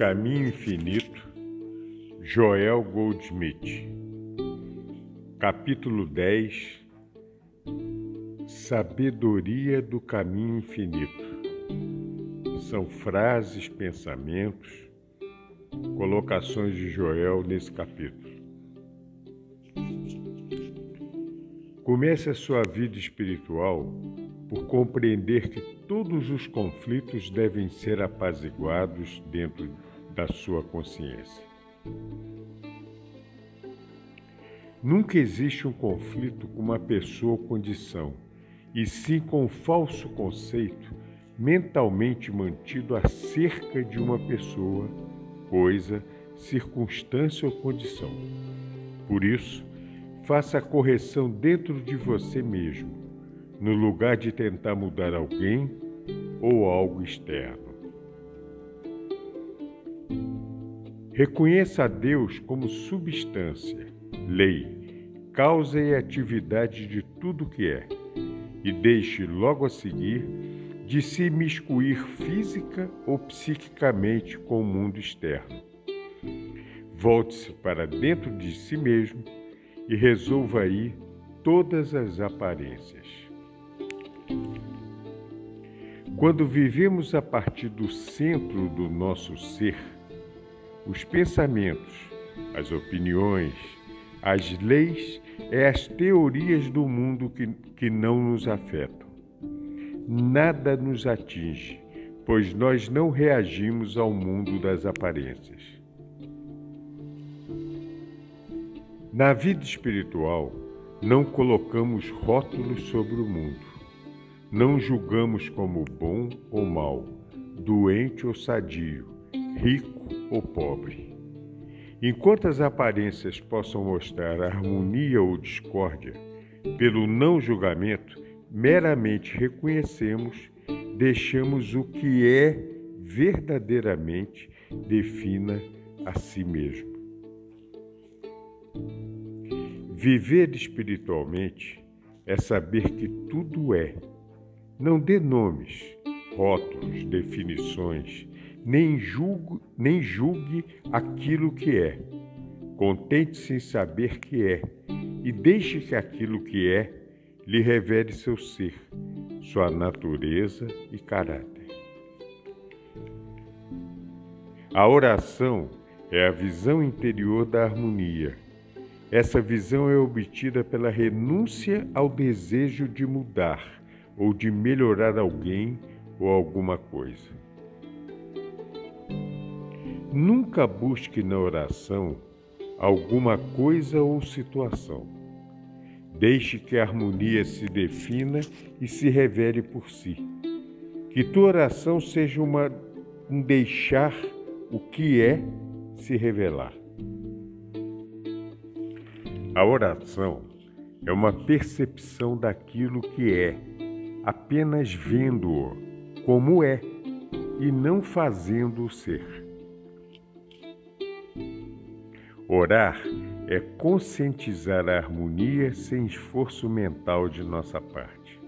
Caminho Infinito, Joel Goldsmith. Capítulo 10 Sabedoria do Caminho Infinito. São frases, pensamentos, colocações de Joel nesse capítulo. Comece a sua vida espiritual por compreender que todos os conflitos devem ser apaziguados dentro da sua consciência. Nunca existe um conflito com uma pessoa ou condição, e sim com um falso conceito mentalmente mantido acerca de uma pessoa, coisa, circunstância ou condição. Por isso, faça a correção dentro de você mesmo no lugar de tentar mudar alguém ou algo externo. Reconheça a Deus como substância, lei, causa e atividade de tudo que é, e deixe logo a seguir de se miscuir física ou psiquicamente com o mundo externo. Volte-se para dentro de si mesmo e resolva aí todas as aparências. Quando vivemos a partir do centro do nosso ser, os pensamentos, as opiniões, as leis e as teorias do mundo que, que não nos afetam. Nada nos atinge, pois nós não reagimos ao mundo das aparências. Na vida espiritual, não colocamos rótulos sobre o mundo não julgamos como bom ou mal, doente ou sadio, rico ou pobre. Enquanto as aparências possam mostrar harmonia ou discórdia, pelo não julgamento, meramente reconhecemos, deixamos o que é verdadeiramente defina a si mesmo. Viver espiritualmente é saber que tudo é não dê nomes, rótulos, definições, nem julgue, nem julgue aquilo que é. Contente-se em saber que é e deixe que aquilo que é lhe revele seu ser, sua natureza e caráter. A oração é a visão interior da harmonia. Essa visão é obtida pela renúncia ao desejo de mudar ou de melhorar alguém ou alguma coisa. Nunca busque na oração alguma coisa ou situação. Deixe que a harmonia se defina e se revele por si. Que tua oração seja uma, um deixar o que é se revelar. A oração é uma percepção daquilo que é apenas vendo-o como é e não fazendo-o ser. Orar é conscientizar a harmonia sem esforço mental de nossa parte.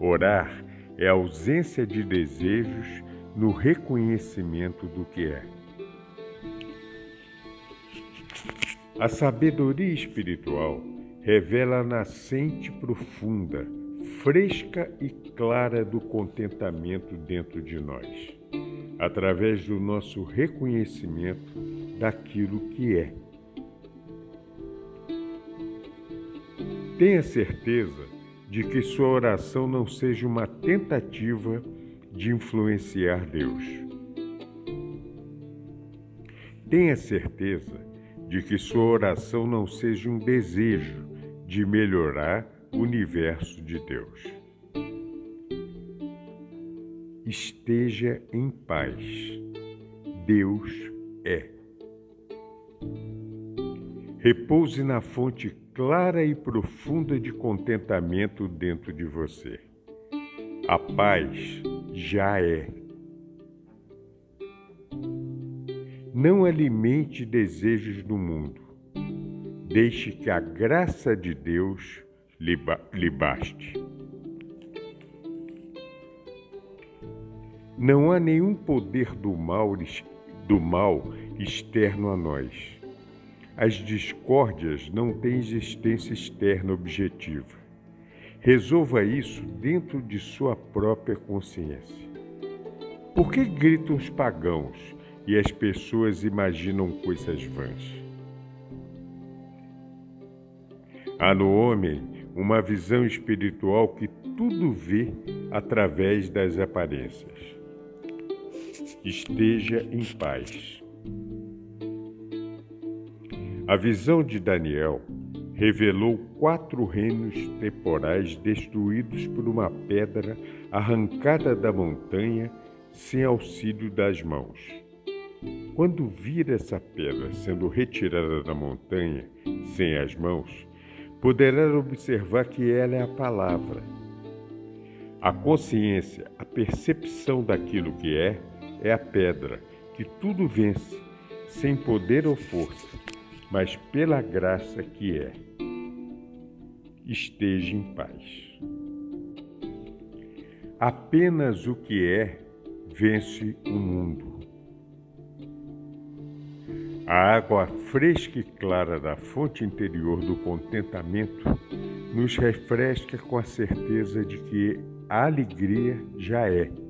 Orar é ausência de desejos no reconhecimento do que é. A sabedoria espiritual revela a nascente profunda, fresca e clara do contentamento dentro de nós, através do nosso reconhecimento daquilo que é. Tenha certeza de que sua oração não seja uma tentativa de influenciar Deus. Tenha certeza de que sua oração não seja um desejo de melhorar o universo de Deus. Esteja em paz. Deus é. Repouse na fonte clara e profunda de contentamento dentro de você. A paz já é. Não alimente desejos do mundo. Deixe que a graça de Deus lhe, baste. Não há nenhum poder do mal, do mal externo a nós. As discórdias não têm existência externa objetiva. Resolva isso dentro de sua própria consciência. Por que gritam os pagãos e as pessoas imaginam coisas vãs? Há no homem uma visão espiritual que tudo vê através das aparências. Esteja em paz. A visão de Daniel revelou quatro reinos temporais destruídos por uma pedra arrancada da montanha sem auxílio das mãos. Quando vir essa pedra sendo retirada da montanha sem as mãos, poderá observar que ela é a palavra. A consciência, a percepção daquilo que é, é a pedra que tudo vence, sem poder ou força, mas pela graça que é esteja em paz. Apenas o que é vence o mundo. A água fresca e clara da fonte interior do contentamento nos refresca com a certeza de que a alegria já é.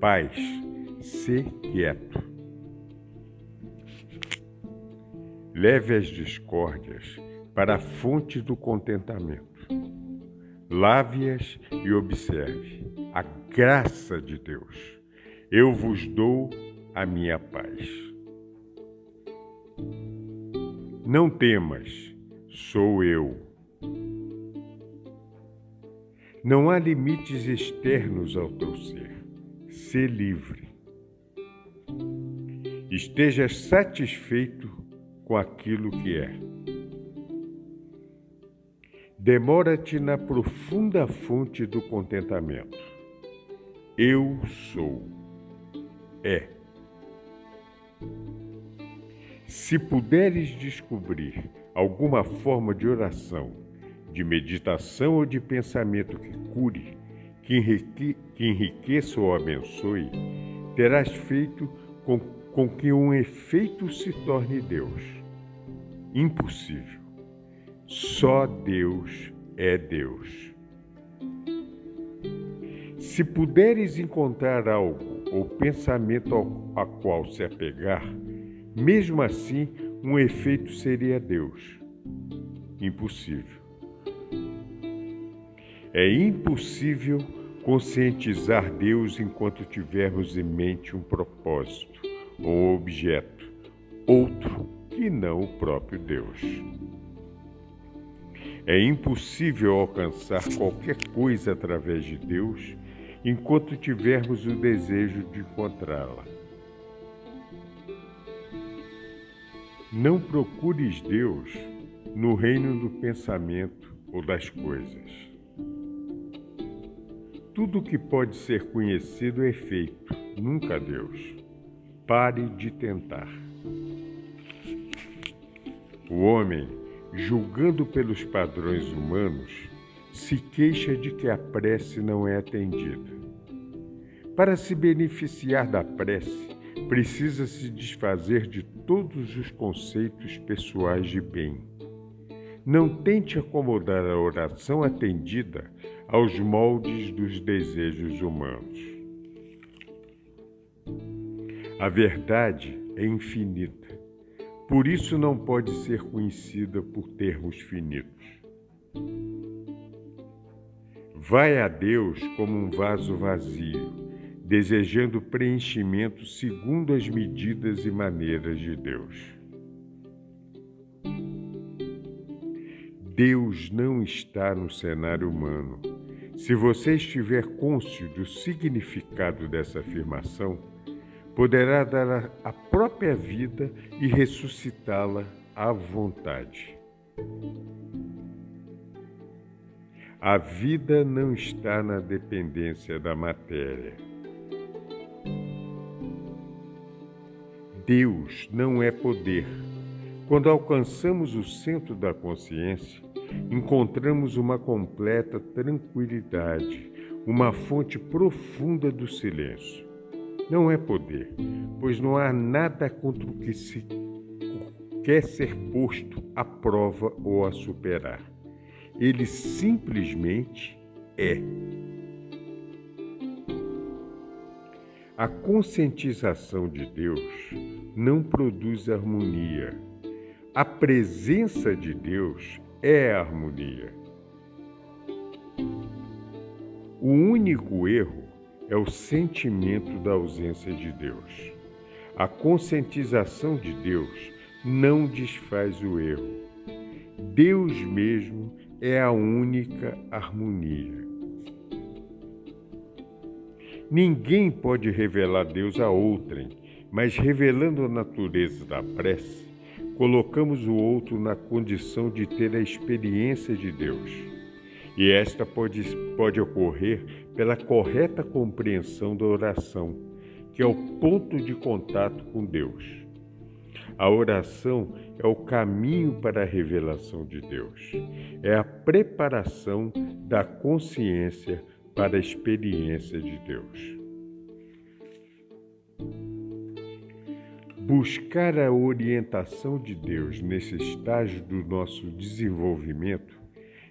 Paz, ser quieto. Leve as discórdias para a fonte do contentamento. Lave-as e observe a graça de Deus. Eu vos dou a minha paz. Não temas, sou eu. Não há limites externos ao teu ser. Ser livre. Esteja satisfeito com aquilo que é. Demora-te na profunda fonte do contentamento. Eu sou. É. Se puderes descobrir alguma forma de oração, de meditação ou de pensamento que cure, que, enrique, que enriqueça ou abençoe, terás feito com, com que um efeito se torne Deus. Impossível. Só Deus é Deus. Se puderes encontrar algo ou pensamento ao, a qual se apegar, mesmo assim um efeito seria Deus. Impossível. É impossível conscientizar Deus enquanto tivermos em mente um propósito ou objeto, outro que não o próprio Deus. É impossível alcançar qualquer coisa através de Deus enquanto tivermos o desejo de encontrá-la. Não procures Deus no reino do pensamento ou das coisas. Tudo que pode ser conhecido é feito, nunca Deus. Pare de tentar. O homem julgando pelos padrões humanos, se queixa de que a prece não é atendida. Para se beneficiar da prece, precisa se desfazer de todos os conceitos pessoais de bem. Não tente acomodar a oração atendida aos moldes dos desejos humanos. A verdade é infinita por isso não pode ser conhecida por termos finitos. Vai a Deus como um vaso vazio, desejando preenchimento segundo as medidas e maneiras de Deus. Deus não está no cenário humano, Se você estiver cônscio do significado dessa afirmação, poderá dar a própria vida e ressuscitá-la à vontade. A vida não está na dependência da matéria. Deus não é poder. Quando alcançamos o centro da consciência, encontramos uma completa tranquilidade, uma fonte profunda do silêncio. Não é poder, pois não há nada contra o que se quer ser posto à prova ou a superar. Ele simplesmente é. A conscientização de Deus não produz harmonia. A presença de Deus é harmonia. O único erro é o sentimento da ausência de Deus. A conscientização de Deus não desfaz o erro. Deus mesmo é a única harmonia. Ninguém pode revelar Deus a outrem, mas revelando a natureza da prece, colocamos o outro na condição de ter a experiência de Deus. E esta pode, pode ocorrer pela correta compreensão da oração, que é o ponto de contato com Deus. A oração é o caminho para a revelação de Deus. É a preparação da consciência para a experiência de Deus. Buscar a orientação de Deus nesse estágio do nosso desenvolvimento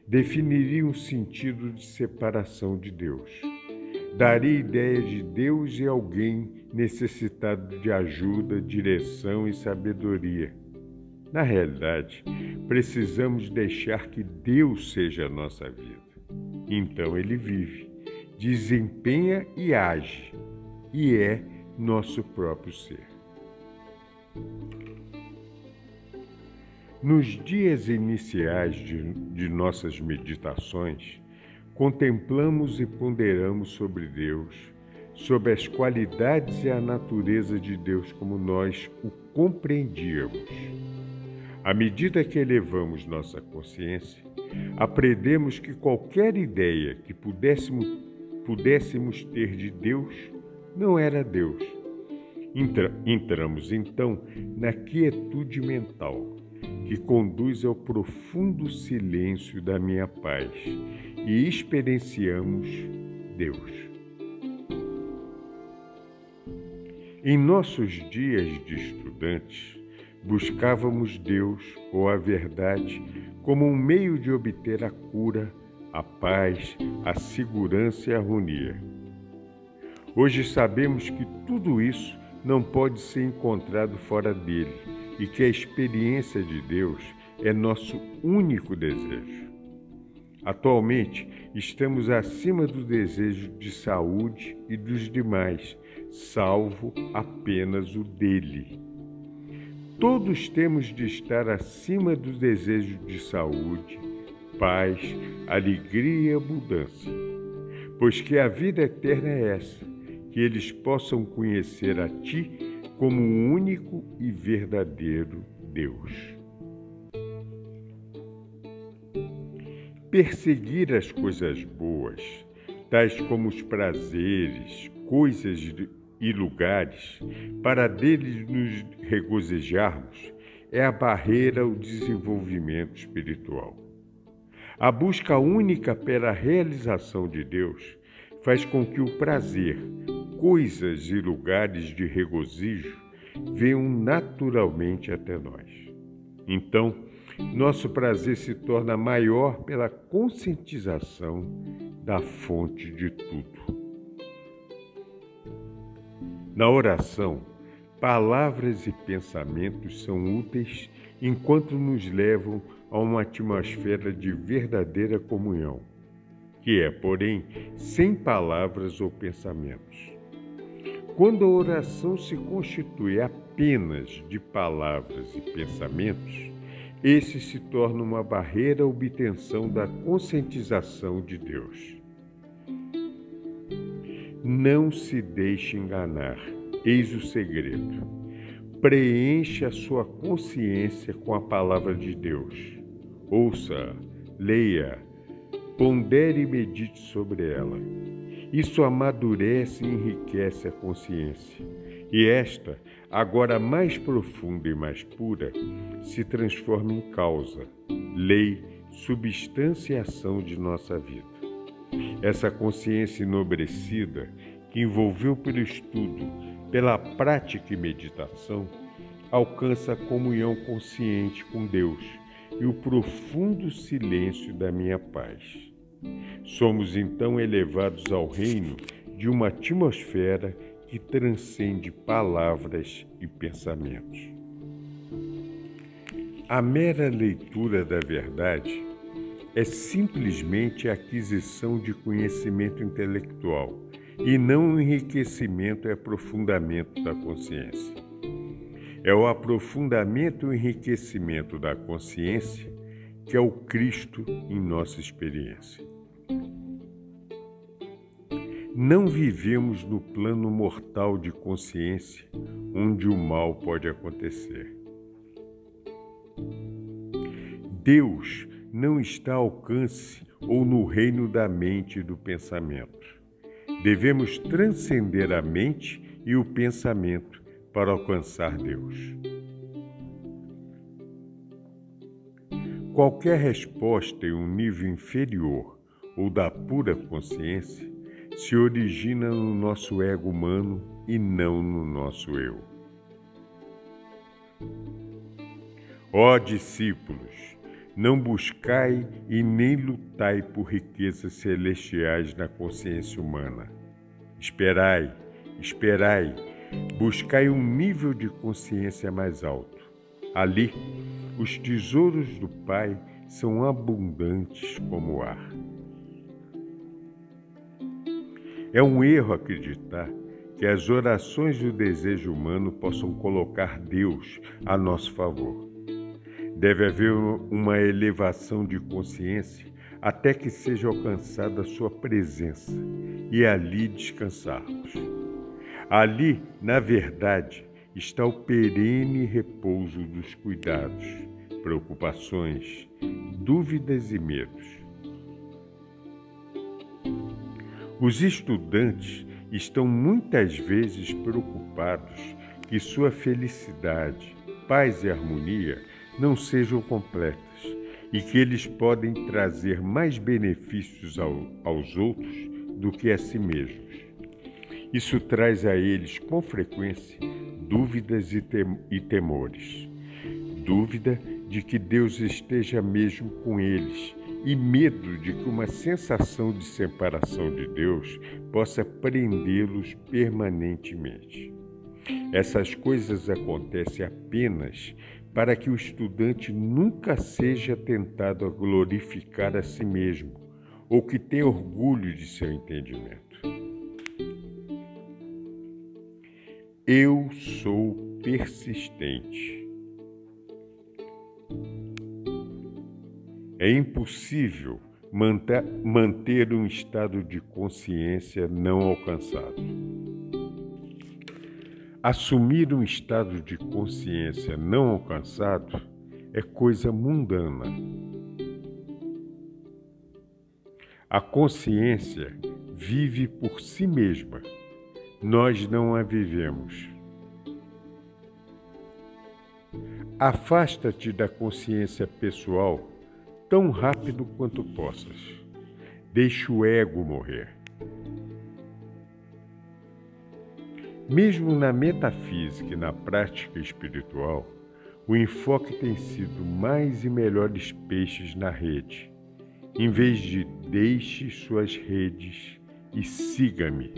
definiria um sentido de separação de Deus. Daria ideia de Deus e alguém necessitado de ajuda, direção e sabedoria. Na realidade, precisamos deixar que Deus seja a nossa vida. Então ele vive, desempenha e age, e é nosso próprio ser. Nos dias iniciais de, de nossas meditações, contemplamos e ponderamos sobre Deus sobre as qualidades e a natureza de Deus como nós o compreendíamos. À medida que elevamos nossa consciência, aprendemos que qualquer ideia que pudéssemos, pudéssemos ter de Deus não era Deus. Entra, entramos então na quietude mental, que conduz ao profundo silêncio da minha paz, e experienciamos Deus. Em nossos dias de estudantes, buscávamos Deus ou a verdade como um meio de obter a cura, a paz, a segurança e a harmonia. Hoje sabemos que tudo isso não pode ser encontrado fora dele e que a experiência de Deus é nosso único desejo. Atualmente, estamos acima do desejo de saúde e dos demais salvo apenas o dele. Todos temos de estar acima do desejo de saúde, paz, alegria e abundância, pois que a vida eterna é essa, que eles possam conhecer a Ti como o único e verdadeiro Deus. Perseguir as coisas boas, tais como os prazeres, coisas e lugares para deles nos regozijarmos é a barreira ao desenvolvimento espiritual. A busca única pela realização de Deus faz com que o prazer, coisas e lugares de regozijo venham naturalmente até nós. Então, nosso prazer se torna maior pela conscientização da fonte de tudo. Na oração, palavras e pensamentos são úteis enquanto nos levam a uma atmosfera de verdadeira comunhão, que é, porém, sem palavras ou pensamentos. Quando a oração se constitui apenas de palavras e pensamentos, esse se torna uma barreira à obtenção da conscientização de Deus. Não se deixe enganar. Eis o segredo. Preencha a sua consciência com a palavra de Deus. Ouça, leia, pondere e medite sobre ela. Isso amadurece e enriquece a consciência. E esta, agora mais profunda e mais pura, se transforma em causa, lei, substância e ação de nossa vida. Essa consciência enobrecida, que envolveu pelo estudo, pela prática e meditação, alcança a comunhão consciente com Deus e o profundo silêncio da minha paz. Somos então elevados ao reino de uma atmosfera que transcende palavras e pensamentos. A mera leitura da verdade é simplesmente a aquisição de conhecimento intelectual e não o enriquecimento e aprofundamento da consciência. É o aprofundamento e enriquecimento da consciência que é o Cristo em nossa experiência. Não vivemos no plano mortal de consciência onde o mal pode acontecer. Deus não está ao alcance ou no reino da mente e do pensamento. Devemos transcender a mente e o pensamento para alcançar Deus. Qualquer resposta em um nível inferior ou da pura consciência se origina no nosso ego humano e não no nosso eu. Ó discípulos, não buscai e nem lutai por riquezas celestiais na consciência humana. Esperai, esperai, buscai um nível de consciência mais alto. Ali, os tesouros do Pai são abundantes como o ar. É um erro acreditar que as orações do desejo humano possam colocar Deus a nosso favor. Deve haver uma elevação de consciência até que seja alcançada a sua presença e ali descansarmos. Ali, na verdade, está o perene repouso dos cuidados, preocupações, dúvidas e medos. Os estudantes estão muitas vezes preocupados que sua felicidade, paz e harmonia não sejam completas e que eles podem trazer mais benefícios ao, aos outros do que a si mesmos. Isso traz a eles, com frequência, dúvidas e, tem, temores. Dúvida de que Deus esteja mesmo com eles e medo de que uma sensação de separação de Deus possa prendê-los permanentemente. Essas coisas acontecem apenas para que o estudante nunca seja tentado a glorificar a si mesmo ou que tenha orgulho de seu entendimento. Eu sou persistente. É impossível manter um estado de consciência não alcançado. Assumir um estado de consciência não alcançado é coisa mundana. A consciência vive por si mesma, nós não a vivemos. Afasta-te da consciência pessoal tão rápido quanto possas. Deixa o ego morrer. Mesmo na metafísica e na prática espiritual, o enfoque tem sido mais e melhores peixes na rede, em vez de deixe suas redes e siga-me.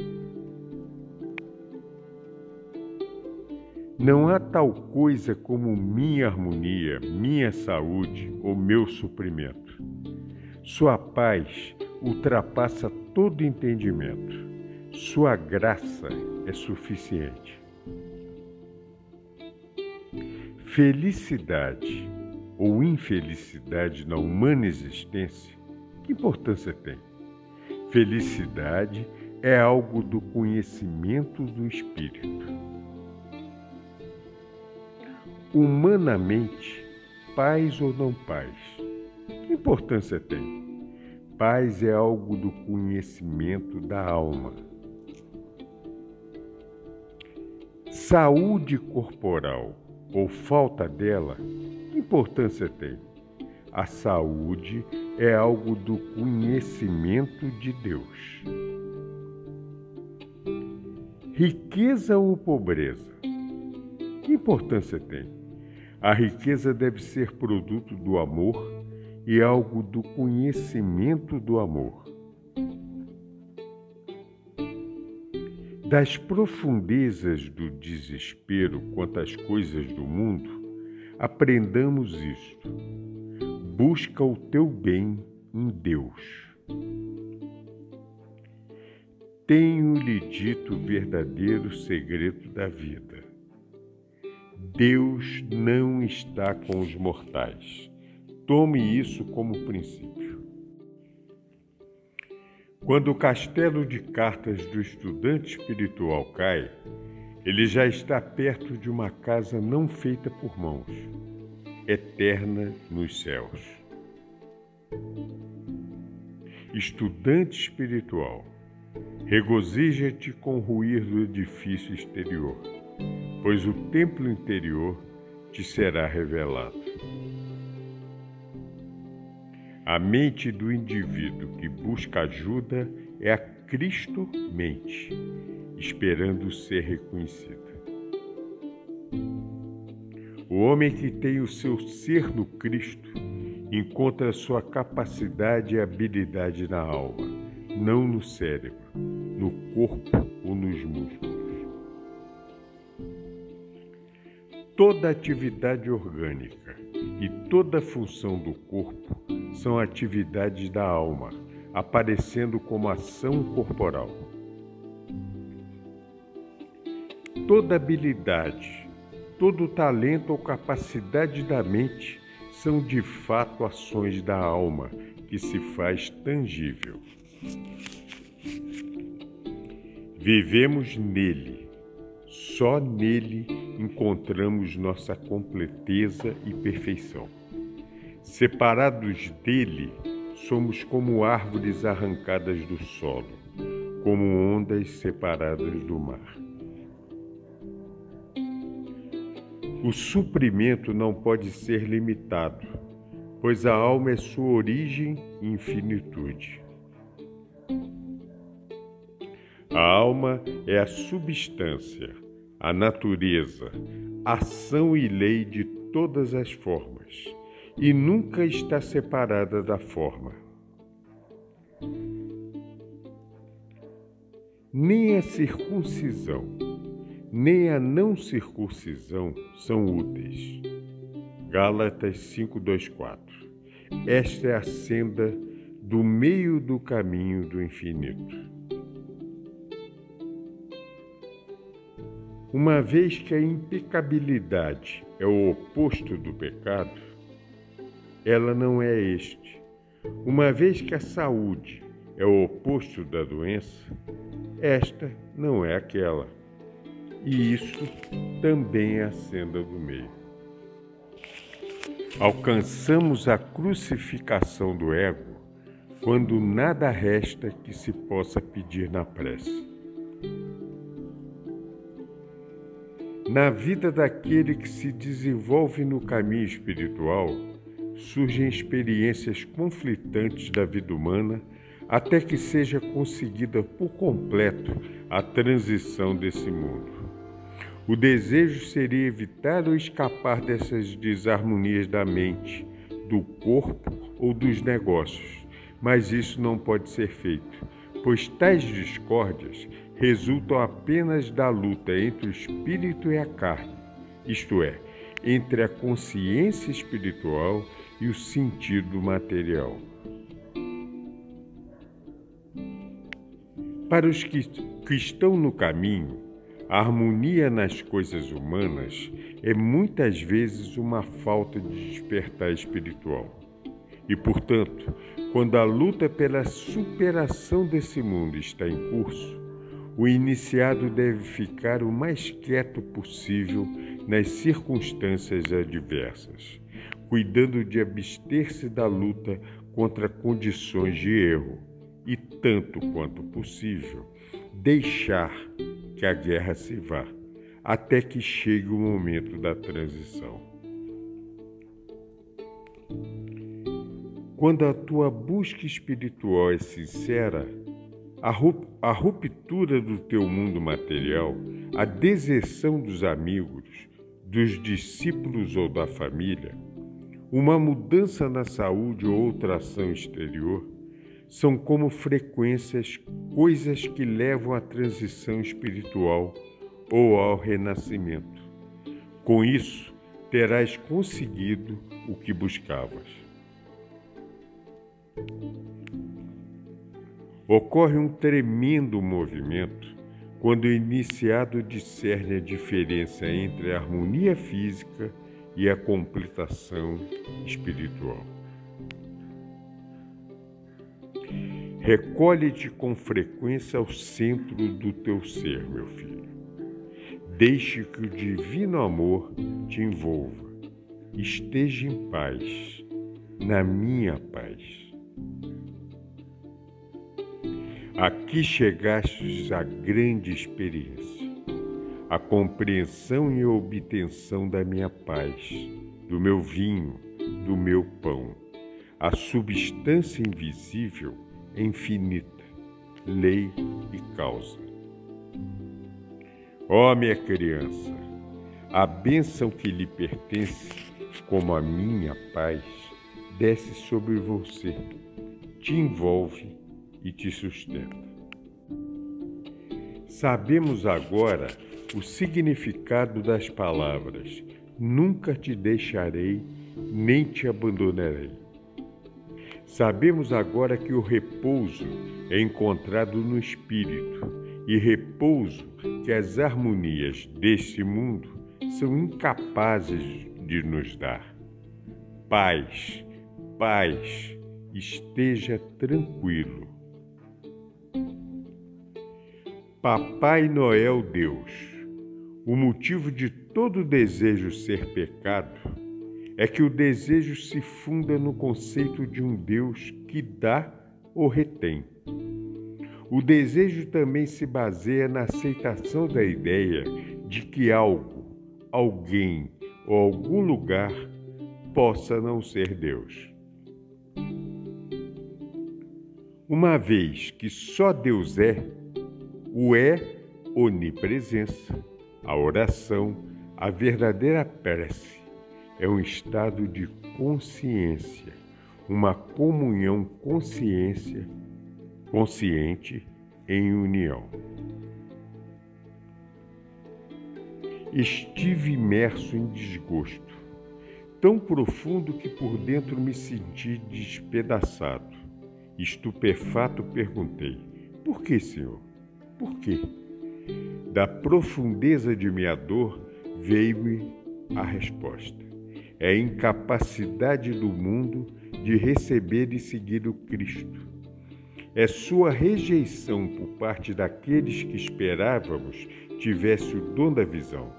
Não há tal coisa como minha harmonia, minha saúde ou meu suprimento. Sua paz ultrapassa todo entendimento. Sua graça é suficiente. Felicidade ou infelicidade na humana existência, que importância tem? Felicidade é algo do conhecimento do espírito. Humanamente, paz ou não paz, que importância tem? Paz é algo do conhecimento da alma. Saúde corporal ou falta dela, que importância tem? A saúde é algo do conhecimento de Deus. Riqueza ou pobreza? Que importância tem? A riqueza deve ser produto do amor e algo do conhecimento do amor. Das profundezas do desespero quanto às coisas do mundo, aprendamos isto. Busca o teu bem em Deus. Tenho-lhe dito o verdadeiro segredo da vida. Deus não está com os mortais Tome isso como princípio. Quando o castelo de cartas do estudante espiritual cai, ele já está perto de uma casa não feita por mãos, eterna nos céus. Estudante espiritual, regozija-te com o ruir do edifício exterior, pois o templo interior te será revelado. A mente do indivíduo que busca ajuda é a Cristo mente, esperando ser reconhecida. O homem que tem o seu ser no Cristo encontra sua capacidade e habilidade na alma, não no cérebro, no corpo ou nos músculos. Toda atividade orgânica e toda função do corpo são atividades da alma, aparecendo como ação corporal. Toda habilidade, todo talento ou capacidade da mente são de fato ações da alma que se faz tangível. Vivemos nele, só nele encontramos nossa completeza e perfeição. Separados dele, somos como árvores arrancadas do solo, como ondas separadas do mar. O suprimento não pode ser limitado, pois a alma é sua origem e infinitude. A alma é a substância, a natureza, ação e lei de todas as formas e nunca está separada da forma. Nem a circuncisão, nem a não circuncisão são úteis. Gálatas 5:24. Esta é a senda do meio do caminho do infinito. Uma vez que a impecabilidade é o oposto do pecado, ela não é este. Uma vez que a saúde é o oposto da doença, esta não é aquela. E isso também é a senda do meio. Alcançamos a crucificação do ego quando nada resta que se possa pedir na prece. Na vida daquele que se desenvolve no caminho espiritual, surgem experiências conflitantes da vida humana até que seja conseguida por completo a transição desse mundo. O desejo seria evitar ou escapar dessas desarmonias da mente, do corpo ou dos negócios, mas isso não pode ser feito, pois tais discórdias resultam apenas da luta entre o espírito e a carne, isto é, entre a consciência espiritual e o sentido material. Para os que, que estão no caminho, a harmonia nas coisas humanas é muitas vezes uma falta de despertar espiritual. E, portanto, quando a luta pela superação desse mundo está em curso, o iniciado deve ficar o mais quieto possível nas circunstâncias adversas, cuidando de abster-se da luta contra condições de erro e, tanto quanto possível, deixar que a guerra se vá, até que chegue o momento da transição. Quando a tua busca espiritual é sincera, a ruptura do teu mundo material, a deserção dos amigos, dos discípulos ou da família, uma mudança na saúde ou outra ação exterior, são como frequências, coisas que levam à transição espiritual ou ao renascimento. Com isso, terás conseguido o que buscavas. Ocorre um tremendo movimento quando o iniciado discerne a diferença entre a harmonia física e a completação espiritual. Recolhe-te com frequência ao centro do teu ser, meu filho. Deixe que o divino amor te envolva. Esteja em paz, na minha paz. Aqui chegastes à grande experiência, a compreensão e obtenção da minha paz, do meu vinho, do meu pão, a substância invisível infinita, lei e causa. Ó oh, minha criança, a bênção que lhe pertence, como a minha paz, desce sobre você, te envolve e te sustenta. Sabemos agora o significado das palavras: nunca te deixarei, nem te abandonarei. Sabemos agora que o repouso é encontrado no espírito e repouso que as harmonias deste mundo são incapazes de nos dar. Paz, paz, esteja tranquilo. Papai Noel Deus, o motivo de todo desejo ser pecado é que o desejo se funda no conceito de um Deus que dá ou retém. O desejo também se baseia na aceitação da ideia de que algo, alguém ou algum lugar possa não ser Deus. Uma vez que só Deus é, o é onipresença, a oração, a verdadeira prece é um estado de consciência, uma comunhão consciência consciente em união. Estive imerso em desgosto, tão profundo que por dentro me senti despedaçado. Estupefato, perguntei: Por que, Senhor? Por quê? Da profundeza de minha dor veio-me a resposta é a incapacidade do mundo de receber e seguir o Cristo. É sua rejeição por parte daqueles que esperávamos tivesse o dom da visão.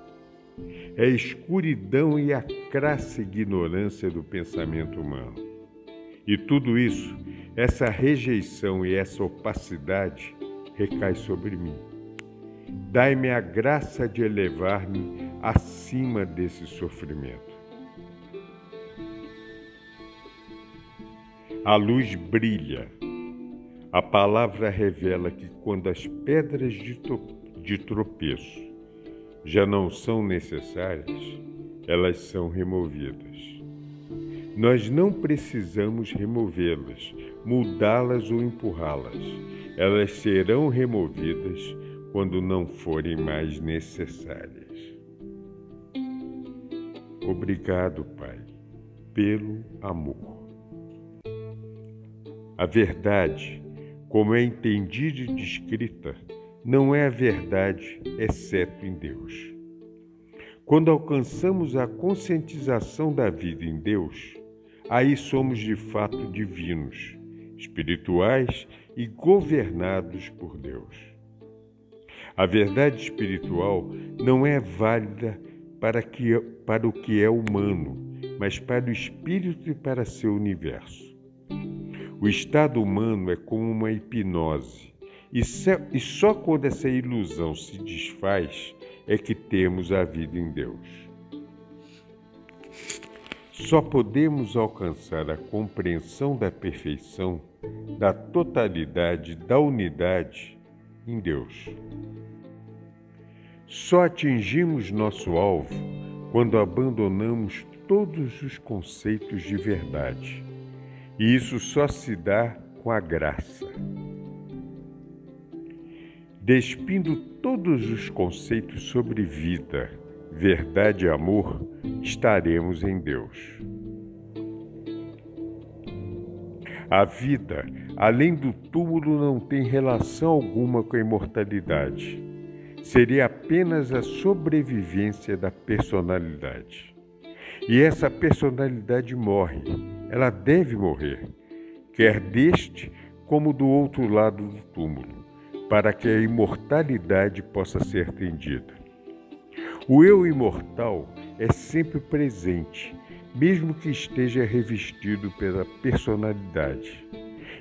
É a escuridão e a crassa ignorância do pensamento humano. E tudo isso, essa rejeição e essa opacidade, recai sobre mim. Dai-me a graça de elevar-me acima desse sofrimento. A luz brilha. A palavra revela que quando as pedras de, de tropeço já não são necessárias, elas são removidas. Nós não precisamos removê-las, mudá-las ou empurrá-las. Elas serão removidas quando não forem mais necessárias. Obrigado, Pai, pelo amor. A verdade, como é entendida e descrita, não é a verdade exceto em Deus. Quando alcançamos a conscientização da vida em Deus, aí somos de fato divinos, espirituais e governados por Deus. A verdade espiritual não é válida para, que, para o que é humano, mas para o espírito e para seu universo. O estado humano é como uma hipnose, e só quando essa ilusão se desfaz é que temos a vida em Deus. Só podemos alcançar a compreensão da perfeição, da totalidade, da unidade em Deus. Só atingimos nosso alvo quando abandonamos todos os conceitos de verdade. E isso só se dá com a graça. Despindo todos os conceitos sobre vida, verdade e amor, estaremos em Deus. A vida, além do túmulo, não tem relação alguma com a imortalidade. Seria apenas a sobrevivência da personalidade. E essa personalidade morre, ela deve morrer, quer deste como do outro lado do túmulo, para que a imortalidade possa ser atendida. O eu imortal é sempre presente, mesmo que esteja revestido pela personalidade,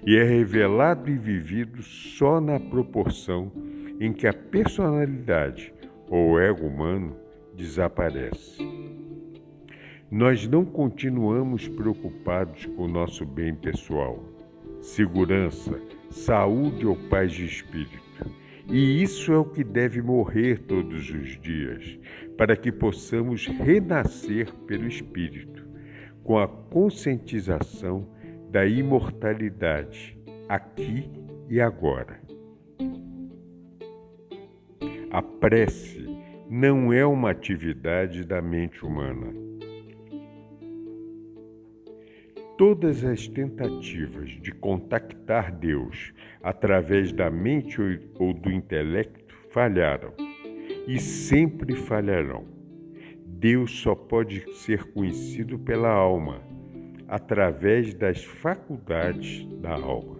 e é revelado e vivido só na proporção em que a personalidade ou ego humano desaparece. Nós não continuamos preocupados com o nosso bem pessoal, segurança, saúde ou paz de espírito. E isso é o que deve morrer todos os dias, para que possamos renascer pelo Espírito, com a conscientização da imortalidade, aqui e agora. A prece não é uma atividade da mente humana Todas as tentativas de contactar Deus através da mente ou do intelecto falharam e sempre falharão. Deus só pode ser conhecido pela alma, através das faculdades da alma.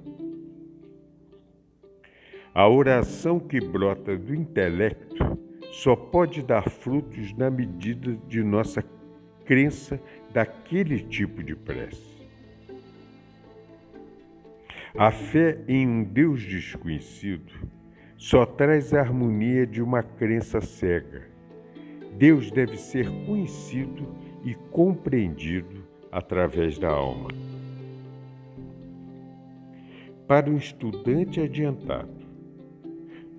A oração que brota do intelecto só pode dar frutos na medida de nossa crença daquele tipo de prece. A fé em um Deus desconhecido só traz a harmonia de uma crença cega. Deus deve ser conhecido e compreendido através da alma. Para um estudante adiantado,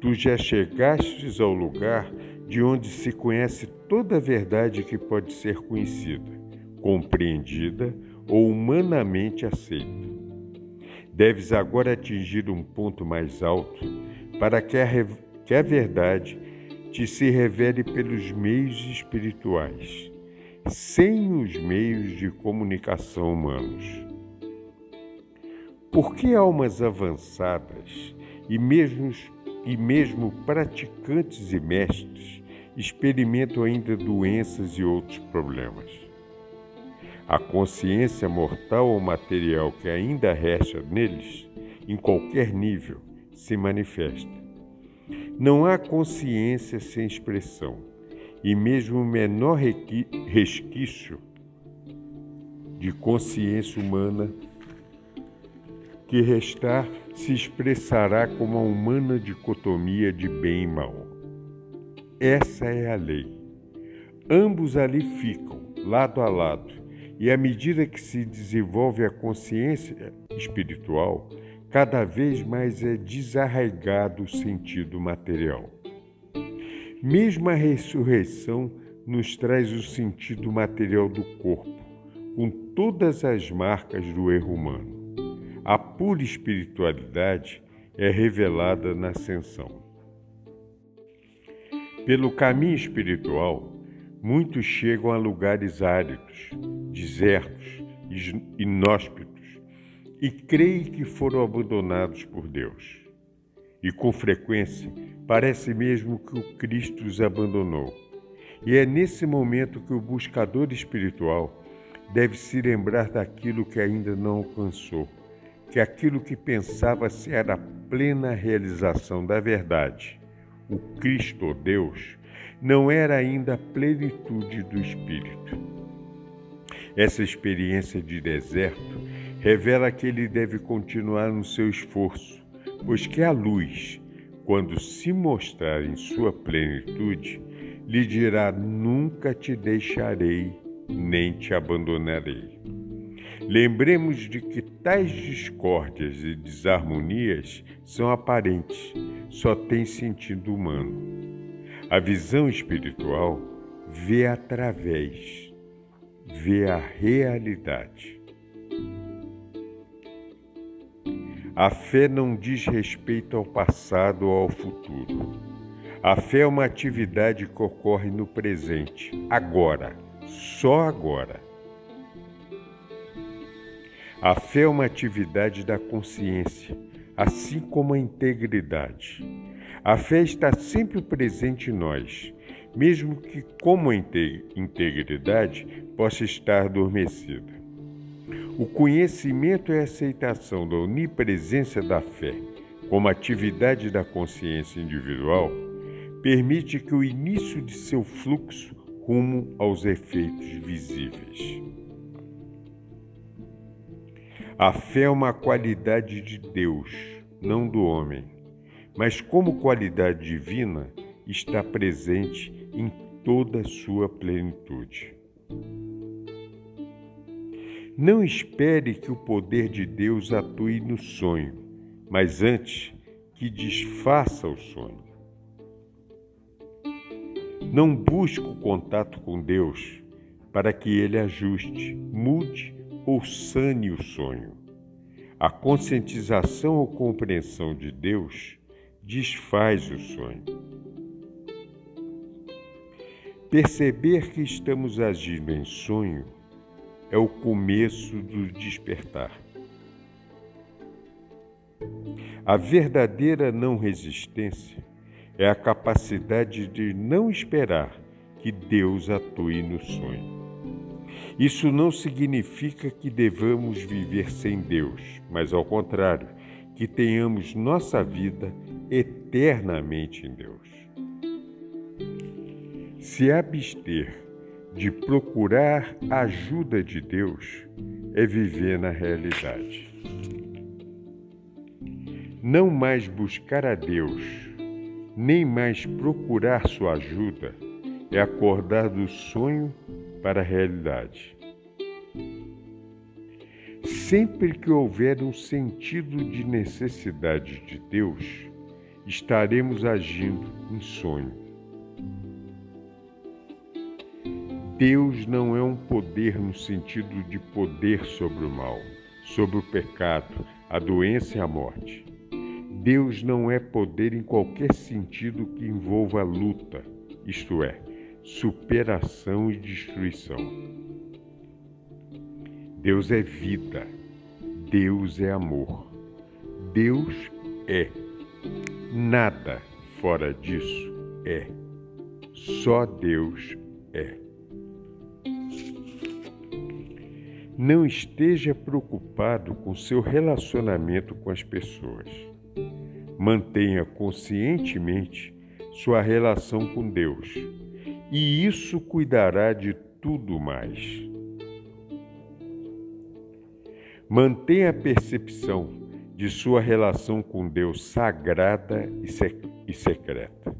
tu já chegastes ao lugar de onde se conhece toda a verdade que pode ser conhecida, compreendida ou humanamente aceita. Deves agora atingir um ponto mais alto para que a, que a verdade te se revele pelos meios espirituais, sem os meios de comunicação humanos. Por que almas avançadas e mesmo, e mesmo praticantes e mestres experimentam ainda doenças e outros problemas? A consciência mortal ou material que ainda resta neles, em qualquer nível, se manifesta. Não há consciência sem expressão, e mesmo o menor resquício de consciência humana que restar se expressará como a humana dicotomia de bem e mal. Essa é a lei. Ambos ali ficam, lado a lado, e à medida que se desenvolve a consciência espiritual, cada vez mais é desarraigado o sentido material. Mesmo a ressurreição nos traz o sentido material do corpo, com todas as marcas do erro humano. A pura espiritualidade é revelada na ascensão. Pelo caminho espiritual, Muitos chegam a lugares áridos, desertos, inóspitos e creem que foram abandonados por Deus. E com frequência parece mesmo que o Cristo os abandonou. E é nesse momento que o buscador espiritual deve se lembrar daquilo que ainda não alcançou, que aquilo que pensava ser a plena realização da verdade, o Cristo, Deus, não era ainda a plenitude do Espírito. Essa experiência de deserto revela que ele deve continuar no seu esforço, pois que a luz, quando se mostrar em sua plenitude, lhe dirá: Nunca te deixarei, nem te abandonarei. Lembremos de que tais discórdias e desarmonias são aparentes, só têm sentido humano. A visão espiritual vê através, vê a realidade. A fé não diz respeito ao passado ou ao futuro. A fé é uma atividade que ocorre no presente, agora, só agora. A fé é uma atividade da consciência, assim como a integridade. A fé está sempre presente em nós, mesmo que, como integridade, possa estar adormecida. O conhecimento e a aceitação da onipresença da fé como atividade da consciência individual permite que o início de seu fluxo rumo aos efeitos visíveis. A fé é uma qualidade de Deus, não do homem, mas como qualidade divina está presente em toda a sua plenitude. Não espere que o poder de Deus atue no sonho, mas antes que desfaça o sonho. Não busque o contato com Deus para que ele ajuste, mude ou sane o sonho. A conscientização ou compreensão de Deus desfaz o sonho. Perceber que estamos agindo em sonho é o começo do despertar. A verdadeira não resistência é a capacidade de não esperar que Deus atue no sonho. Isso não significa que devamos viver sem Deus, mas ao contrário, que tenhamos nossa vida eternamente em Deus. Se abster de procurar a ajuda de Deus é viver na realidade. Não mais buscar a Deus, nem mais procurar sua ajuda, é acordar do sonho para a realidade. Sempre que houver um sentido de necessidade de Deus, estaremos agindo em sonho. Deus não é um poder no sentido de poder sobre o mal, sobre o pecado, a doença e a morte. Deus não é poder em qualquer sentido que envolva luta, isto é, superação e destruição. Deus é vida, Deus é amor, Deus é. Nada fora disso é. Só Deus é. Não esteja preocupado com seu relacionamento com as pessoas. Mantenha conscientemente sua relação com Deus e isso cuidará de tudo mais. Mantenha a percepção de sua relação com Deus sagrada e secreta.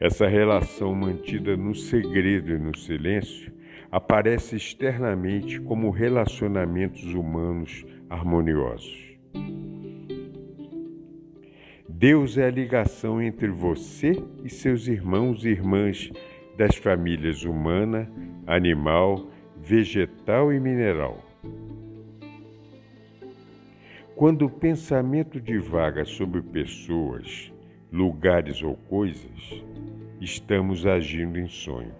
Essa relação mantida no segredo e no silêncio aparece externamente como relacionamentos humanos harmoniosos. Deus é a ligação entre você e seus irmãos e irmãs das famílias humana, animal, vegetal e mineral. Quando o pensamento divaga sobre pessoas, lugares ou coisas, estamos agindo em sonho.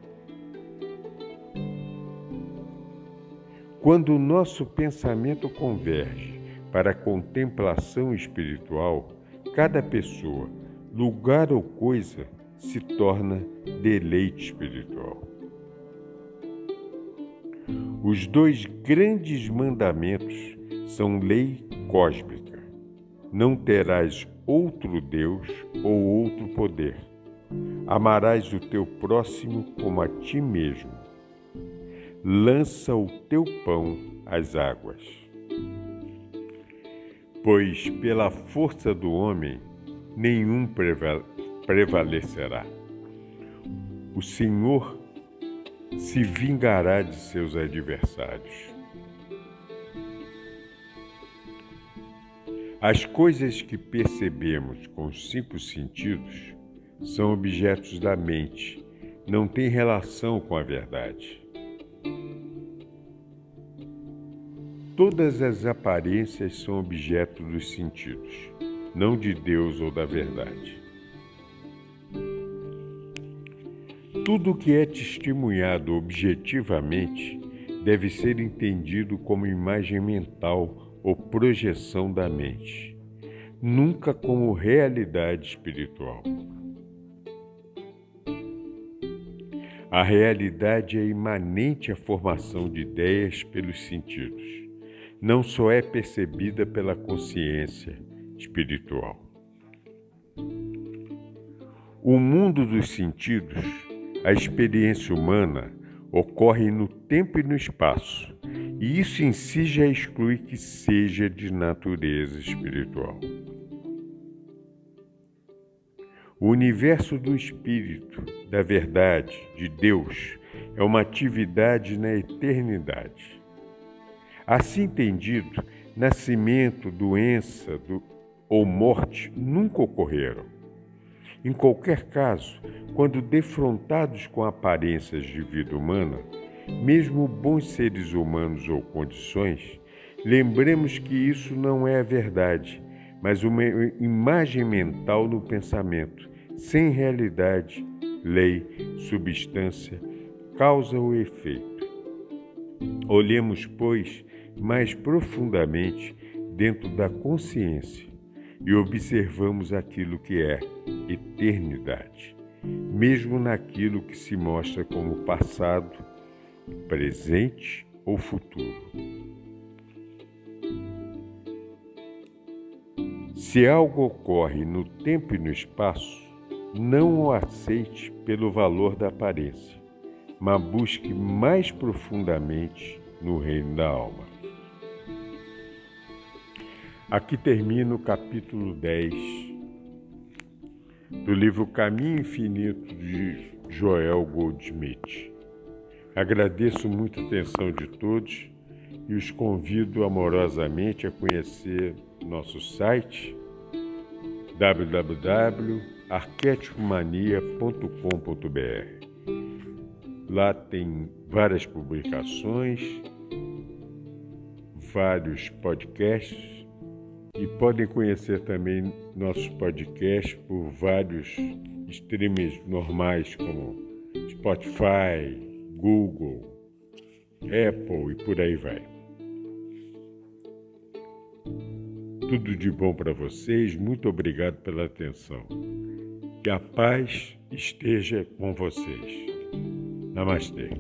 Quando o nosso pensamento converge para a contemplação espiritual, cada pessoa, lugar ou coisa se torna deleite espiritual. Os dois grandes mandamentos são lei cósmica. Não terás outro Deus ou outro poder. Amarás o teu próximo como a ti mesmo. Lança o teu pão às águas. Pois pela força do homem nenhum prevalecerá. O Senhor se vingará de seus adversários. As coisas que percebemos com os cinco sentidos são objetos da mente, não têm relação com a verdade. Todas as aparências são objeto dos sentidos, não de Deus ou da verdade. Tudo que é testemunhado objetivamente deve ser entendido como imagem mental ou projeção da mente, nunca como realidade espiritual. A realidade é imanente à formação de ideias pelos sentidos, não só é percebida pela consciência espiritual. O mundo dos sentidos a experiência humana ocorre no tempo e no espaço, e isso em si já exclui que seja de natureza espiritual. O universo do Espírito, da verdade, de Deus, é uma atividade na eternidade. Assim entendido, nascimento, doença do, ou morte nunca ocorreram. Em qualquer caso, quando defrontados com aparências de vida humana, mesmo bons seres humanos ou condições, lembremos que isso não é a verdade, mas uma imagem mental no pensamento, sem realidade, lei, substância, causa ou efeito. Olhemos, pois, mais profundamente dentro da consciência e observamos aquilo que é eternidade, mesmo naquilo que se mostra como passado, presente ou futuro. Se algo ocorre no tempo e no espaço, não o aceite pelo valor da aparência, mas busque mais profundamente no reino da alma. Aqui termina o capítulo 10 do livro Caminho Infinito de Joel Goldsmith. Agradeço muito a atenção de todos e os convido amorosamente a conhecer nosso site www.arquetipomania.com.br. Lá tem várias publicações, vários podcasts e podem conhecer também nossos podcasts por vários streams normais como Spotify, Google, Apple e por aí vai. Tudo de bom para vocês, muito obrigado pela atenção. Que a paz esteja com vocês. Namastê.